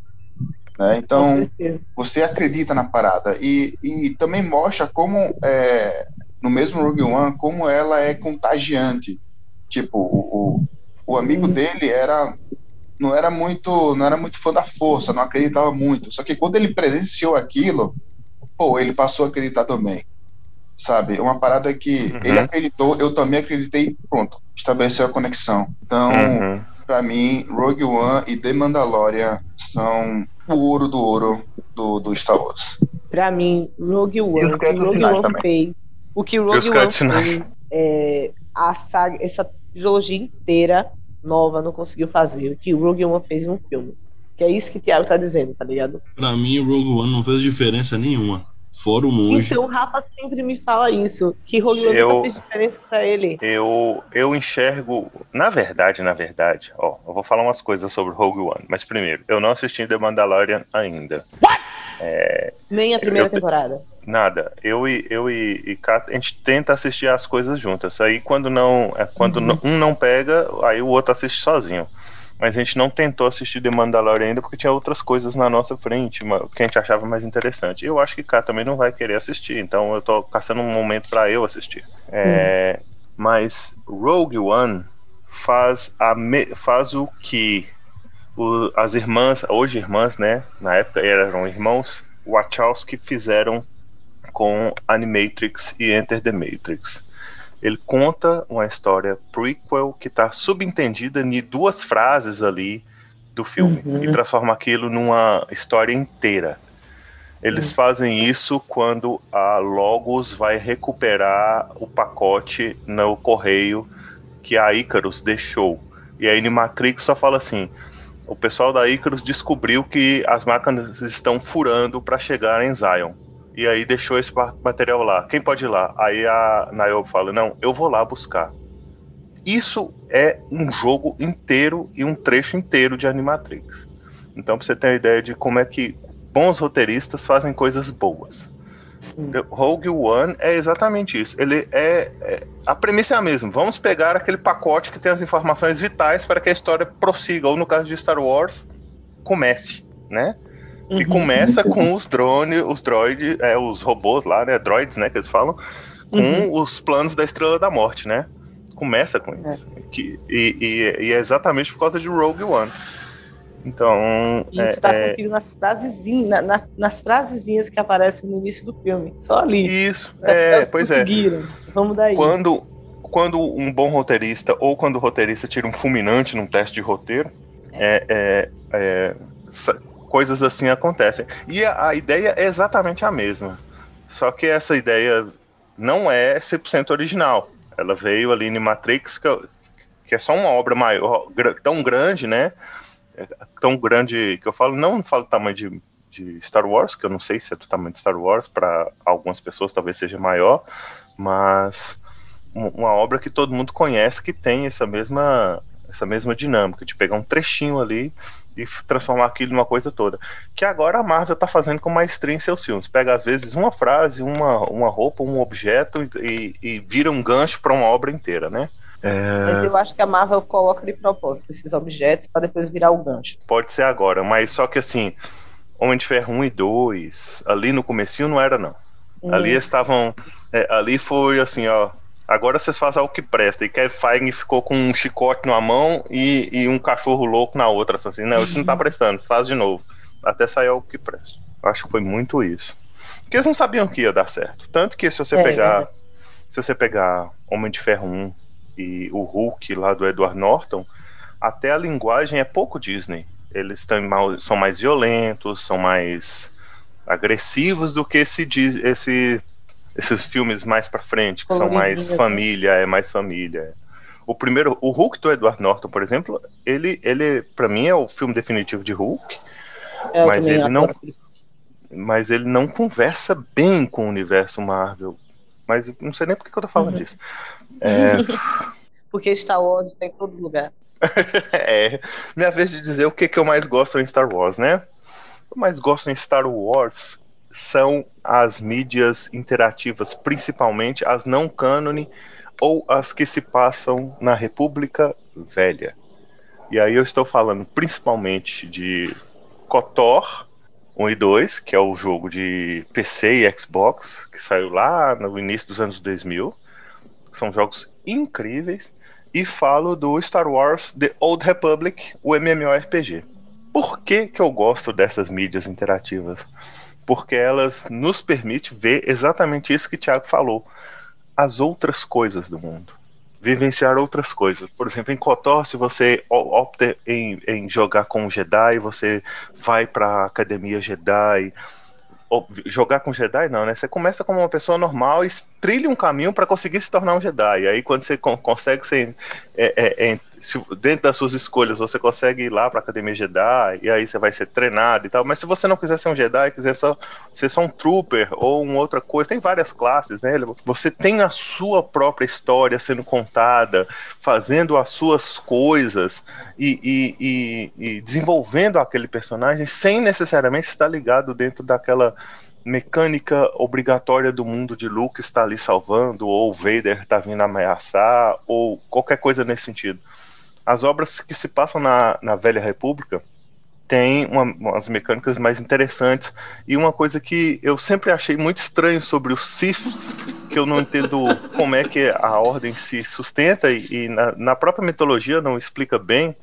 Né? Então, você acredita na parada. E, e também mostra como, é, no mesmo Rogue One, como ela é contagiante. Tipo, o, o, o amigo dele era não era muito não era muito fã da força, não acreditava muito. Só que quando ele presenciou aquilo, pô, ele passou a acreditar também. Sabe? Uma parada que Uhum. ele acreditou, eu também acreditei, pronto, estabeleceu a conexão. Então, Uhum. pra mim, Rogue One e The Mandalorian são o ouro do ouro do, do Star Wars. Pra mim, Rogue One, os o que Rogue finais One também. fez, o que Rogue One fez, é, a saga, essa trilogia inteira nova não conseguiu fazer, o que o Rogue One fez em um filme. Que é isso que o Thiago tá dizendo, tá ligado? Pra mim, o Rogue One não fez diferença nenhuma. Fora o monge. Então o Rafa sempre me fala isso, que Rogue One Eu- nunca fez diferença pra ele. Eu, eu enxergo, na verdade, na verdade, ó, eu vou falar umas coisas sobre Rogue One, mas primeiro, eu não assisti The Mandalorian ainda. É, Nem a primeira Eu- temporada. nada. Eu e eu e, e Kat, a gente tenta assistir as coisas juntas. Aí quando não, é quando Uhum. um não pega, aí o outro assiste sozinho. Mas a gente não tentou assistir The Mandalorian ainda porque tinha outras coisas na nossa frente que a gente achava mais interessante. Eu acho que Kat também não vai querer assistir, então eu tô caçando um momento pra eu assistir. É, Mas Rogue One faz, a me- faz o que o- as irmãs, hoje irmãs, né? Na época eram irmãos, Wachowski fizeram com Animatrix e Enter the Matrix. Ele conta uma história prequel que está subentendida em duas frases ali do filme Uhum. e transforma aquilo numa história inteira. Eles fazem isso quando a Logos vai recuperar o pacote no correio que a Icarus deixou. E a Animatrix só fala assim: o pessoal da Icarus descobriu que as máquinas estão furando para chegar em Zion. E aí deixou esse material lá. Quem pode ir lá? Aí a Niobe fala: Não, eu vou lá buscar. Isso é um jogo inteiro e um trecho inteiro de Animatrix. Então, pra você ter uma ideia de como é que bons roteiristas fazem coisas boas. Rogue One é exatamente isso. Ele é, é, a premissa é a mesma. Vamos pegar aquele pacote que tem as informações vitais para que a história prossiga, ou no caso de Star Wars, comece, né? E uhum. começa com os drones, os droids, é, os robôs lá, né? Droids, né? Que eles falam, com uhum. os planos da Estrela da Morte, né? Começa com é. isso. Que, e, e, e, é exatamente por causa de Rogue One. Então. Isso está é, contido nas frasezinhas, na, na, nas frasezinhas que aparecem no início do filme. Só ali. Isso, Só é, pois é. Vamos daí. Quando, quando um bom roteirista, ou quando o roteirista tira um fulminante num teste de roteiro, é, é, é coisas assim acontecem. E a, a, ideia é exatamente a mesma. Só que essa ideia não é 100% original. Ela veio ali em Matrix, que, que é só uma obra maior, tão grande, né? É tão grande que eu falo, não falo tamanho de, de Star Wars, que eu não sei se é do tamanho de Star Wars, para algumas pessoas talvez seja maior, mas uma obra que todo mundo conhece que tem essa mesma essa mesma dinâmica de pegar um trechinho ali e transformar aquilo numa coisa toda. Que agora a Marvel está fazendo com maestria em seus filmes. Pega às vezes uma frase, uma, uma roupa, um objeto e, e vira um gancho para uma obra inteira, né? É... Mas eu acho que a Marvel coloca de propósito esses objetos para depois virar o gancho. Pode ser agora, mas só que assim, Homem de Ferro 1 e 2, ali no comecinho não era não. Hum. Ali estavam, é, ali foi assim, ó, agora vocês fazem algo que presta. E Kevin Feige ficou com um chicote numa mão e, e um cachorro louco na outra. Assim, não, isso não tá prestando, faz de novo. Até sair algo que presta. Acho que foi muito isso. Porque eles não sabiam que ia dar certo. Tanto que se você é, pegar. É. Se você pegar Homem de Ferro 1 e o Hulk lá do Edward Norton, até a linguagem é pouco Disney. Eles tão, são mais violentos, são mais agressivos do que esse, esse esses filmes mais para frente, que são mais família, é mais família. O primeiro, o Hulk do Edward Norton, por exemplo, ele, ele para mim é o filme definitivo de Hulk, é, mas ele não, mas ele não conversa bem com o universo Marvel. Mas não sei nem por que eu tô falando uhum. disso. É... Porque Star Wars tem em todos os lugares. é, minha vez de dizer o que, que eu mais gosto em Star Wars, né? Eu mais gosto em Star Wars são as mídias interativas, principalmente as não cânone ou as que se passam na República Velha. E aí eu estou falando principalmente de KOTOR 1 e 2, que é o jogo de PC e Xbox, que saiu lá no início dos anos 2000. São jogos incríveis. E falo do Star Wars The Old Republic, o MMORPG. Por que, que eu gosto dessas mídias interativas? Porque elas nos permitem ver exatamente isso que o Thiago falou, as outras coisas do mundo, vivenciar outras coisas. Por exemplo, em KOTOR, se você opta em, em jogar com o Jedi, você vai para a Academia Jedi, jogar com Jedi não, né? Você começa como uma pessoa normal e trilha um caminho para conseguir se tornar um Jedi. Aí quando você consegue ser é, é, é, dentro das suas escolhas, você consegue ir lá para Academia Jedi e aí você vai ser treinado e tal. Mas se você não quiser ser um Jedi, quiser só ser só um trooper ou uma outra coisa, tem várias classes, né? Você tem a sua própria história sendo contada, fazendo as suas coisas e, e, e, e desenvolvendo aquele personagem sem necessariamente estar ligado dentro daquela mecânica obrigatória do mundo de Luke está ali salvando, ou Vader está vindo ameaçar, ou qualquer coisa nesse sentido. As obras que se passam na, na Velha República têm uma, umas mecânicas mais interessantes. E uma coisa que eu sempre achei muito estranho sobre os Siths, que eu não entendo como é que a ordem se sustenta, e, e na, na própria mitologia não explica bem,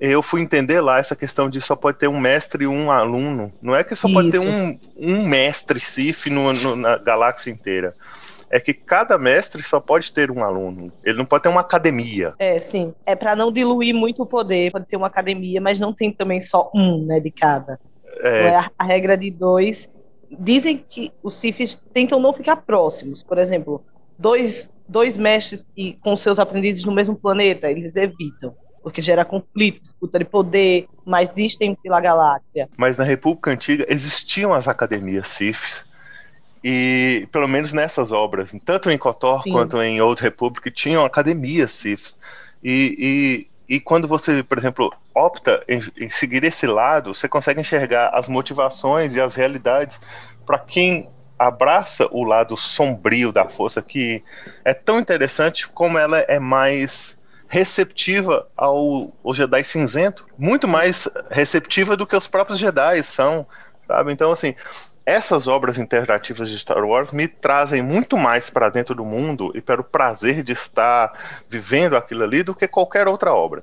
eu fui entender lá essa questão de só pode ter um mestre e um aluno. Não é que só Isso. pode ter um, um mestre Sif na galáxia inteira. É que cada mestre só pode ter um aluno. Ele não pode ter uma academia. É, sim. É para não diluir muito o poder. Pode ter uma academia, mas não tem também só um, né, de cada. É, é a, a regra de dois dizem que os Siths tentam não ficar próximos. Por exemplo, dois, dois mestres e, com seus aprendizes no mesmo planeta, eles evitam. Porque gera conflito, disputa de poder, mas existem pela galáxia. Mas na República Antiga existiam as academias Siths. E pelo menos nessas obras, tanto em KOTOR Sim. quanto em Old Republic, tinham academias Siths. E, e, e quando você, por exemplo, opta em, em seguir esse lado, você consegue enxergar as motivações e as realidades para quem abraça o lado sombrio da força, que é tão interessante como ela é mais receptiva ao, ao Jedi cinzento, muito mais receptiva do que os próprios Jedi são, sabe? Então, assim, essas obras interativas de Star Wars me trazem muito mais para dentro do mundo e para o prazer de estar vivendo aquilo ali do que qualquer outra obra.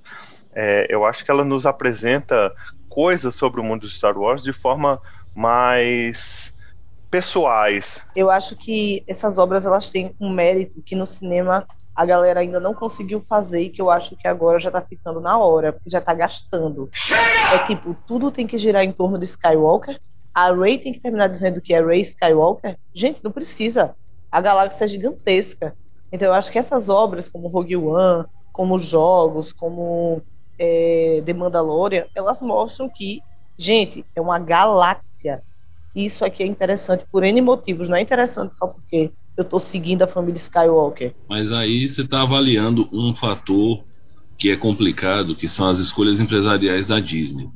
É, eu acho que ela nos apresenta coisas sobre o mundo de Star Wars de forma mais pessoais. Eu acho que essas obras elas têm um mérito que no cinema a galera ainda não conseguiu fazer e que eu acho que agora já tá ficando na hora, porque já tá gastando. É tipo, tudo tem que girar em torno de Skywalker. A Rey tem que terminar dizendo que é Rey Skywalker. Gente, não precisa. A galáxia é gigantesca. Então eu acho que essas obras, como Rogue One, como jogos, como é, The Mandalorian, elas mostram que, gente, é uma galáxia. Isso aqui é interessante por N motivos. Não é interessante só porque eu tô seguindo a família Skywalker. Mas aí você está avaliando um fator que é complicado, que são as escolhas empresariais da Disney.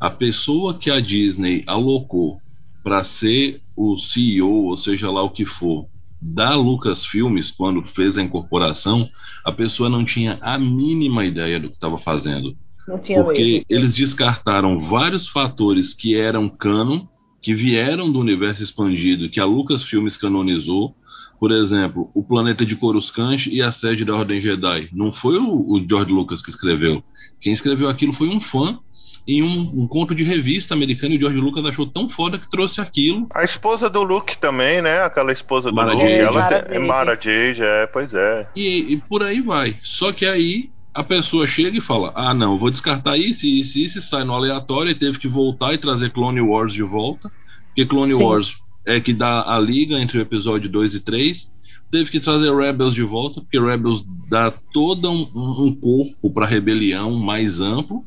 A pessoa que a Disney alocou para ser o CEO, ou seja lá o que for, da Lucasfilmes, quando fez a incorporação, a pessoa não tinha a mínima ideia do que estava fazendo. Não tinha Porque mesmo. eles descartaram vários fatores que eram canon, que vieram do universo expandido, que a Lucasfilmes canonizou. Por exemplo, o planeta de Coruscant e a sede da Ordem Jedi. Não foi o, o George Lucas que escreveu. Quem escreveu aquilo foi um fã em um, um conto de revista americano e o George Lucas achou tão foda que trouxe aquilo. A esposa do Luke também, né? Aquela esposa do Mara Luke, Jade. ela Mara é Jade. Mara Jade, é, pois é. E, e por aí vai. Só que aí a pessoa chega e fala: Ah, não, vou descartar isso, isso, isso, e sai no aleatório e teve que voltar e trazer Clone Wars de volta. Porque Clone Sim. Wars é que dá a liga entre o episódio 2 e 3. Teve que trazer Rebels de volta, porque Rebels dá todo um, um corpo para rebelião mais amplo.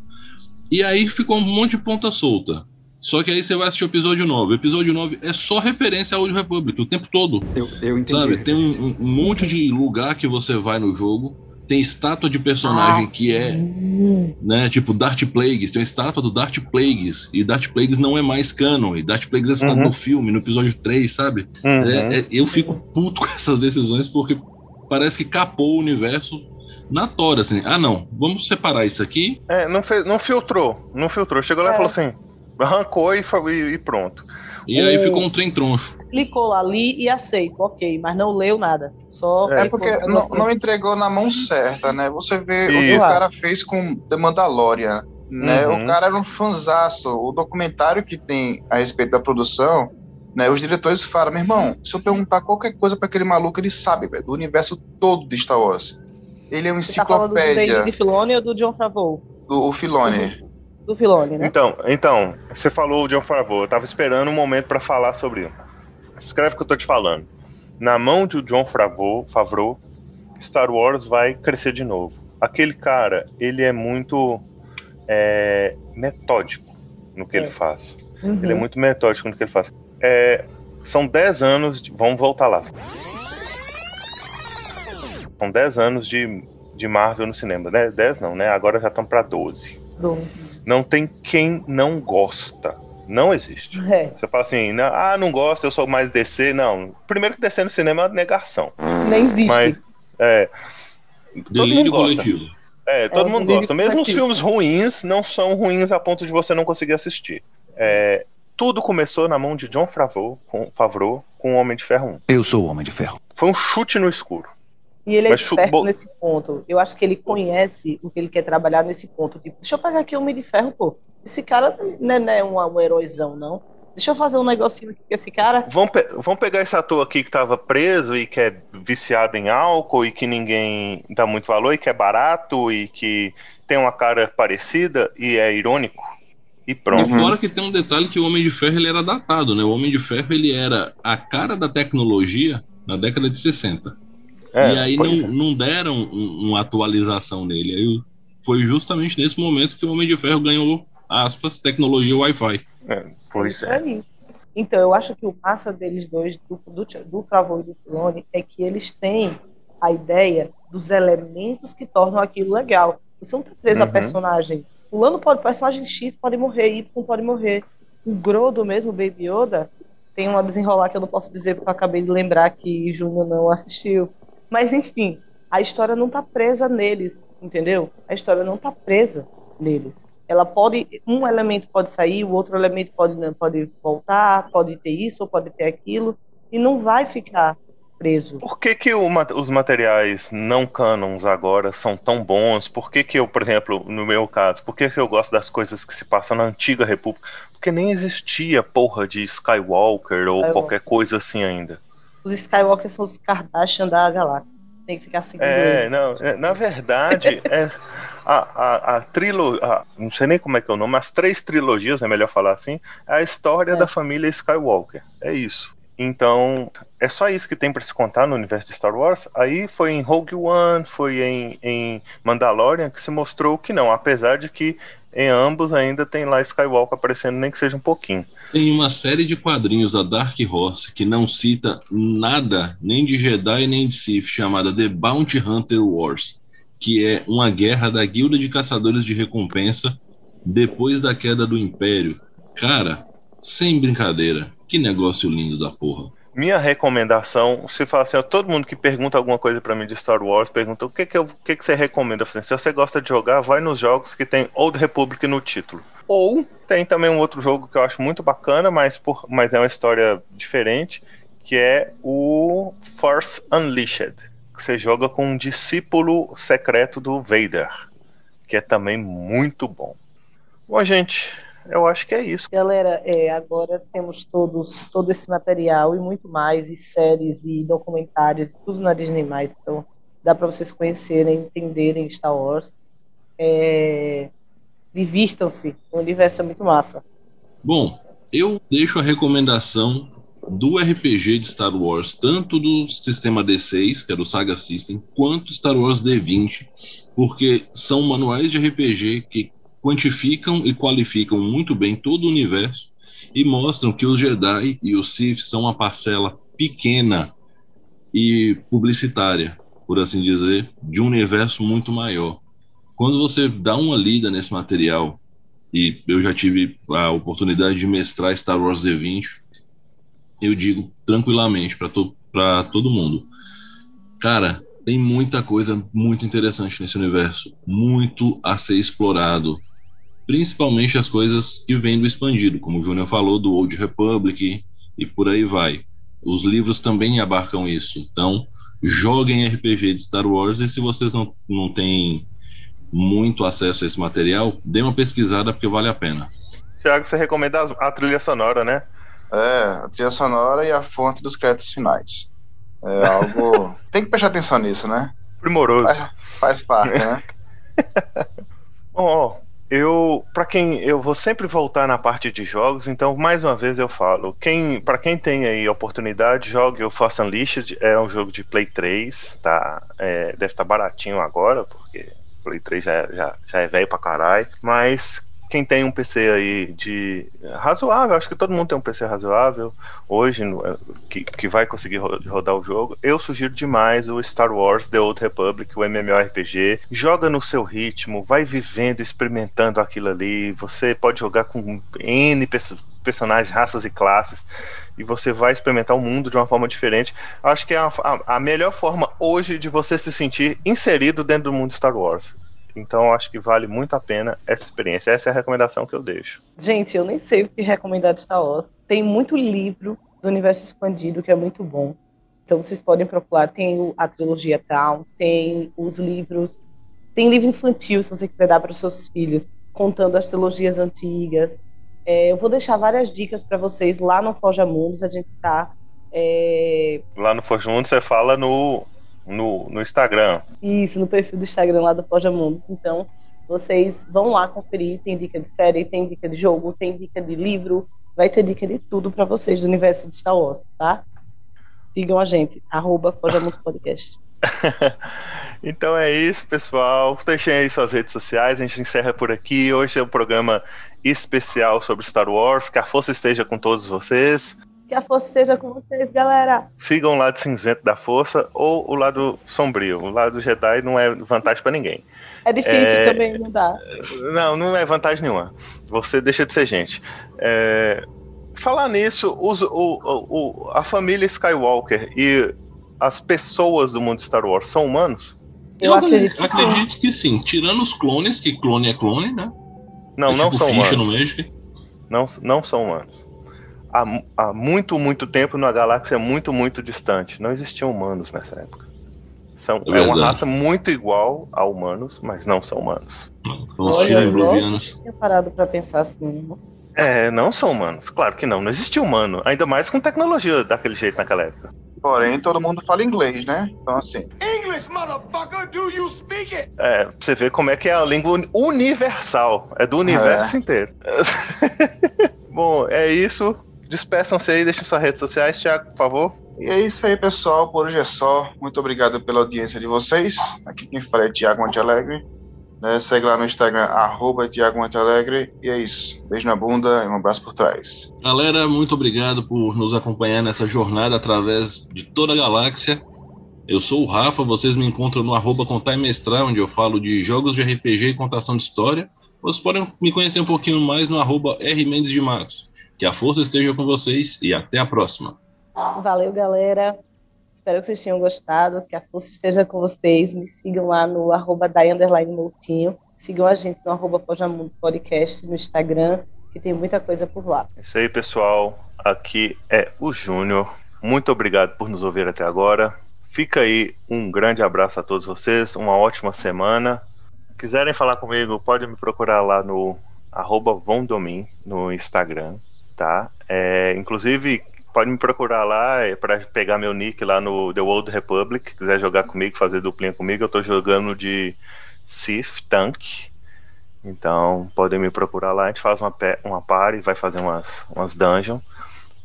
E aí ficou um monte de ponta solta. Só que aí você vai assistir o episódio 9. O episódio 9 é só referência ao Old Republic o tempo todo. Eu, eu entendi. Sabe, tem um, um- monte de lugar que você vai no jogo, tem estátua de personagem Ah, que é, né, tipo Darth Plagueis, tem uma estátua do Darth Plagueis, e Darth Plagueis não é mais canon, e Darth Plagueis é citado Uhum. no filme, no episódio 3, sabe? Uhum. É- é- eu fico puto com essas decisões porque parece que capou o universo na tora, assim, ah não, vamos separar isso aqui, É, não, fez, não filtrou, não filtrou. Chegou lá e É. falou assim, arrancou e, foi- e- pronto. e aí O- ficou um trem troncho. Clicou lá, li e aceito, ok, mas não leu nada. Só É É porque não, não entregou na mão certa, né? Você vê o que Isso. o cara fez com The Mandalorian, né? Uhum. O cara era um fanzasto. O documentário que tem a respeito da produção, né? Os diretores falam, meu irmão, se eu perguntar qualquer coisa pra aquele maluco, ele sabe, velho, do universo todo de Star Wars. Ele é uma Você tá falando do enciclopédia Filoni ou do John Favreau? do o Filoni. Do Filoni, né? Então, então, você falou de um favor, eu tava esperando um momento pra falar sobre isso. Escreve o que eu tô te falando. Na mão de John Favreau, Favreau, Star Wars vai crescer de novo. Aquele cara, ele é muito é, metódico no que É. ele faz. Uhum. Ele é muito metódico no que ele faz. É, são 10 anos, de, vamos voltar lá. São 10 anos de, de Marvel no cinema. né? 10 não, né? Agora já estão pra 12. Do- Não tem quem não gosta. Não existe. É, Você fala assim, não, ah, não gosto, eu sou mais DC. Não. Primeiro que DC no cinema é uma negação. nem existe. Mas, é. Todo mundo gosta. coletivo. É, todo É, mundo gosta. Mesmo os filmes ruins não são ruins a ponto de você não conseguir assistir. É, tudo começou na mão de John Favreau com, Favreau com o Homem de Ferro 1. Eu sou o Homem de Ferro. Foi um chute no escuro. E ele é Mas esperto bo- nesse ponto. Eu acho que ele conhece o que ele quer trabalhar nesse ponto. Tipo, deixa eu pegar aqui o Homem de Ferro, pô. Esse cara não é, não é um, um heróizão, não. Deixa eu fazer um negocinho aqui com esse cara. Vamos, pe- vamos pegar esse ator aqui que tava preso e que é viciado em álcool e que ninguém dá muito valor e que é barato e que tem uma cara parecida e é irônico. E pronto. E fora que tem um detalhe que o Homem de Ferro ele era datado, né? O Homem de Ferro ele era a cara da tecnologia na década de 60. É, e aí não, é. não deram um- uma atualização nele. Aí foi justamente nesse momento que o Homem de Ferro ganhou, aspas, tecnologia Wi-Fi. É, pois é. Então, eu acho que o massa deles dois, do, do, do Travou e do Filone, é que eles têm a ideia dos elementos que tornam aquilo legal. Você não tá preso a Uhum. personagem. Fulano pode, personagem X pode morrer, Y pode morrer. O Grodo mesmo, Baby Yoda, tem uma desenrolar que eu não posso dizer porque eu acabei de lembrar que Júnior não assistiu. Mas enfim, a história não tá presa neles, entendeu? A história não tá presa neles. Ela pode, um elemento pode sair, o outro elemento pode não- pode voltar, pode ter isso ou pode ter aquilo e não vai ficar preso. Por que, que o os materiais não canons agora são tão bons? Por que, que eu, por exemplo, no meu caso, por que, que eu gosto das coisas que se passam na antiga república? Porque nem existia porra de Skywalker ou Skywalker. qualquer coisa assim ainda. Os Skywalker são os Kardashian da galáxia. Tem que ficar seguindo É, eles. não, é, na verdade, é, a, a, a trilogia, não sei nem como é que é o nome, as três trilogias, é melhor falar assim, é a história É. da família Skywalker. É isso. Então, é só isso que tem pra se contar no universo de Star Wars. Aí foi em Rogue One, foi em, em Mandalorian que se mostrou que não, apesar de que em ambos ainda tem lá Skywalker aparecendo, nem que seja um pouquinho. Tem uma série de quadrinhos da Dark Horse que não cita nada, nem de Jedi nem de Sith, chamada The Bounty Hunter Wars, que é uma guerra da guilda de caçadores de recompensa depois da queda do Império. Cara, sem brincadeira, que negócio lindo da porra. Minha recomendação, se fala assim, ó, todo mundo que pergunta alguma coisa pra mim de Star Wars, pergunta o que que, eu, o que, que você recomenda. Assim, se você gosta de jogar, vai nos jogos que tem Old Republic no título. Ou tem também um outro jogo que eu acho muito bacana, mas, por, mas é uma história diferente, que é o Force Unleashed, que você joga com um discípulo secreto do Vader, que é também muito bom. Bom, gente, eu acho que é isso. Galera, é, agora temos todos todo esse material e muito mais, e séries e documentários, e tudo na Disney+. Então, dá para vocês conhecerem, entenderem Star Wars. É, Divirtam-se, o universo é muito massa. Bom, eu deixo a recomendação do RPG de Star Wars, tanto do sistema D6, que é do Saga System, quanto Star Wars D20, porque são manuais de RPG que quantificam e qualificam muito bem todo o universo e mostram que os Jedi e os Sith são uma parcela pequena e publicitária, por assim dizer, de um universo muito maior. Quando você dá uma lida nesse material, e eu já tive a oportunidade de mestrar Star Wars D20, eu digo tranquilamente para to todo mundo. Cara, tem muita coisa muito interessante nesse universo, muito a ser explorado. Principalmente as coisas que vêm do expandido, como o Júnior falou, do Old Republic e por aí vai. Os livros também abarcam isso. Então, joguem RPG de Star Wars e se vocês não, não têm muito acesso a esse material, dê uma pesquisada porque vale a pena. Tiago, você recomenda a trilha sonora, né? É, a trilha sonora e a fonte dos créditos finais. É algo. Tem que prestar atenção nisso, né? Primoroso. Faz, faz parte, né? Bom, ó, eu, para quem eu vou sempre voltar na parte de jogos, então mais uma vez eu falo, quem, para quem tem aí oportunidade, jogue o Force Unleashed, é um jogo de Play 3, tá? É, deve estar baratinho agora, porque Play 3 já, já, já é velho pra caralho, mas quem tem um PC aí de razoável, acho que todo mundo tem um PC razoável hoje no- que, que vai conseguir ro- rodar o jogo. Eu sugiro demais o Star Wars The Old Republic, o MMORPG. Joga no seu ritmo, vai vivendo, experimentando aquilo ali. Você pode jogar com N perso- personagens, raças e classes, e você vai experimentar o mundo de uma forma diferente. Acho que é a- a melhor forma hoje de você se sentir inserido dentro do mundo Star Wars. Então acho que vale muito a pena essa experiência. Essa é a recomendação que eu deixo. Gente, eu nem sei o que recomendar de Star Wars. Tem muito livro do universo expandido que é muito bom. Então vocês podem procurar. Tem a trilogia Town, tem os livros. Tem livro infantil, se você quiser dar para os seus filhos, contando as trilogias antigas. É, eu vou deixar várias dicas para vocês lá no Forja Mundos. A gente tá. é, Lá no Forjundo você fala no, no, no Instagram. Isso, no perfil do Instagram lá do Forja Mundos. Então, Vocês vão lá conferir, tem dica de série, tem dica de jogo, tem dica de livro, vai ter dica de tudo para vocês do universo de Star Wars, tá? Sigam a gente, arroba Podcast. então é isso, pessoal. Deixem aí suas redes sociais, a gente encerra por aqui. Hoje é um programa especial sobre Star Wars. Que a força esteja com todos vocês. Que a força esteja com vocês, galera. Sigam o lado cinzento da força ou o lado sombrio. O lado Jedi não é vantagem para ninguém. É difícil é... também, não dá. Não, não é vantagem nenhuma. Você deixa de ser gente. É... Falar nisso, os, o, o, a família Skywalker e as pessoas do mundo Star Wars são humanos? Eu, acredito, que, acredito sim. que sim. Tirando os clones, que clone é clone, né? Não, é não tipo são humanos. Não, não são humanos. Há, há muito, muito tempo numa galáxia muito, muito distante. Não existiam humanos nessa época. São, é, é uma raça muito igual a humanos, mas não são humanos. Olha só, tinha parado para pensar assim. É, não são humanos. Claro que não. Não existia humano. Ainda mais com tecnologia daquele jeito naquela época. Porém, todo mundo fala inglês, né? Então, assim. English, motherfucker, do you speak it? É, pra você ver como é que é a língua universal. É do universo é. inteiro. Bom, é isso. Despeçam-se aí, deixem suas redes sociais, Thiago, por favor. E é isso aí, pessoal. Por hoje é só. Muito obrigado pela audiência de vocês. Aqui quem fala é Thiago Monte Alegre. Né? Segue lá no Instagram, arroba Tiago Montalegre. E é isso. Beijo na bunda e um abraço por trás. Galera, muito obrigado por nos acompanhar nessa jornada através de toda a galáxia. Eu sou o Rafa, vocês me encontram no arroba Contar Mestrar, onde eu falo de jogos de RPG e contação de história. Vocês podem me conhecer um pouquinho mais no arroba R Mendes de Matos. Que a força esteja com vocês e até a próxima. Valeu, galera. Espero que vocês tenham gostado, que a força esteja com vocês. Me sigam lá no arroba Moutinho. Sigam a gente no arroba Pojamundo Podcast no Instagram, que tem muita coisa por lá. É isso aí, pessoal. Aqui é o Júnior. Muito obrigado por nos ouvir até agora. Fica aí um grande abraço a todos vocês, uma ótima semana. Quiserem falar comigo, podem me procurar lá no arroba Vondomin no Instagram, tá? É, inclusive, pode me procurar lá é para pegar meu nick lá no The World Republic. Quiser jogar comigo, fazer duplinha comigo, eu tô jogando de Sith Tank. Então podem me procurar lá, a gente faz uma, uma party, vai fazer umas, umas dungeons.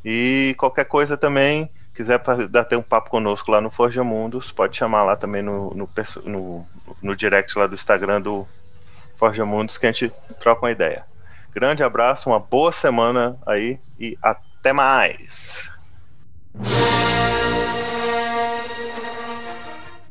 E qualquer coisa também, quiser dar ter um papo conosco lá no Forja Mundos, pode chamar lá também no, no, no, no direct lá do Instagram do Forja Mundos que a gente troca uma ideia. Grande abraço, uma boa semana aí e até mais!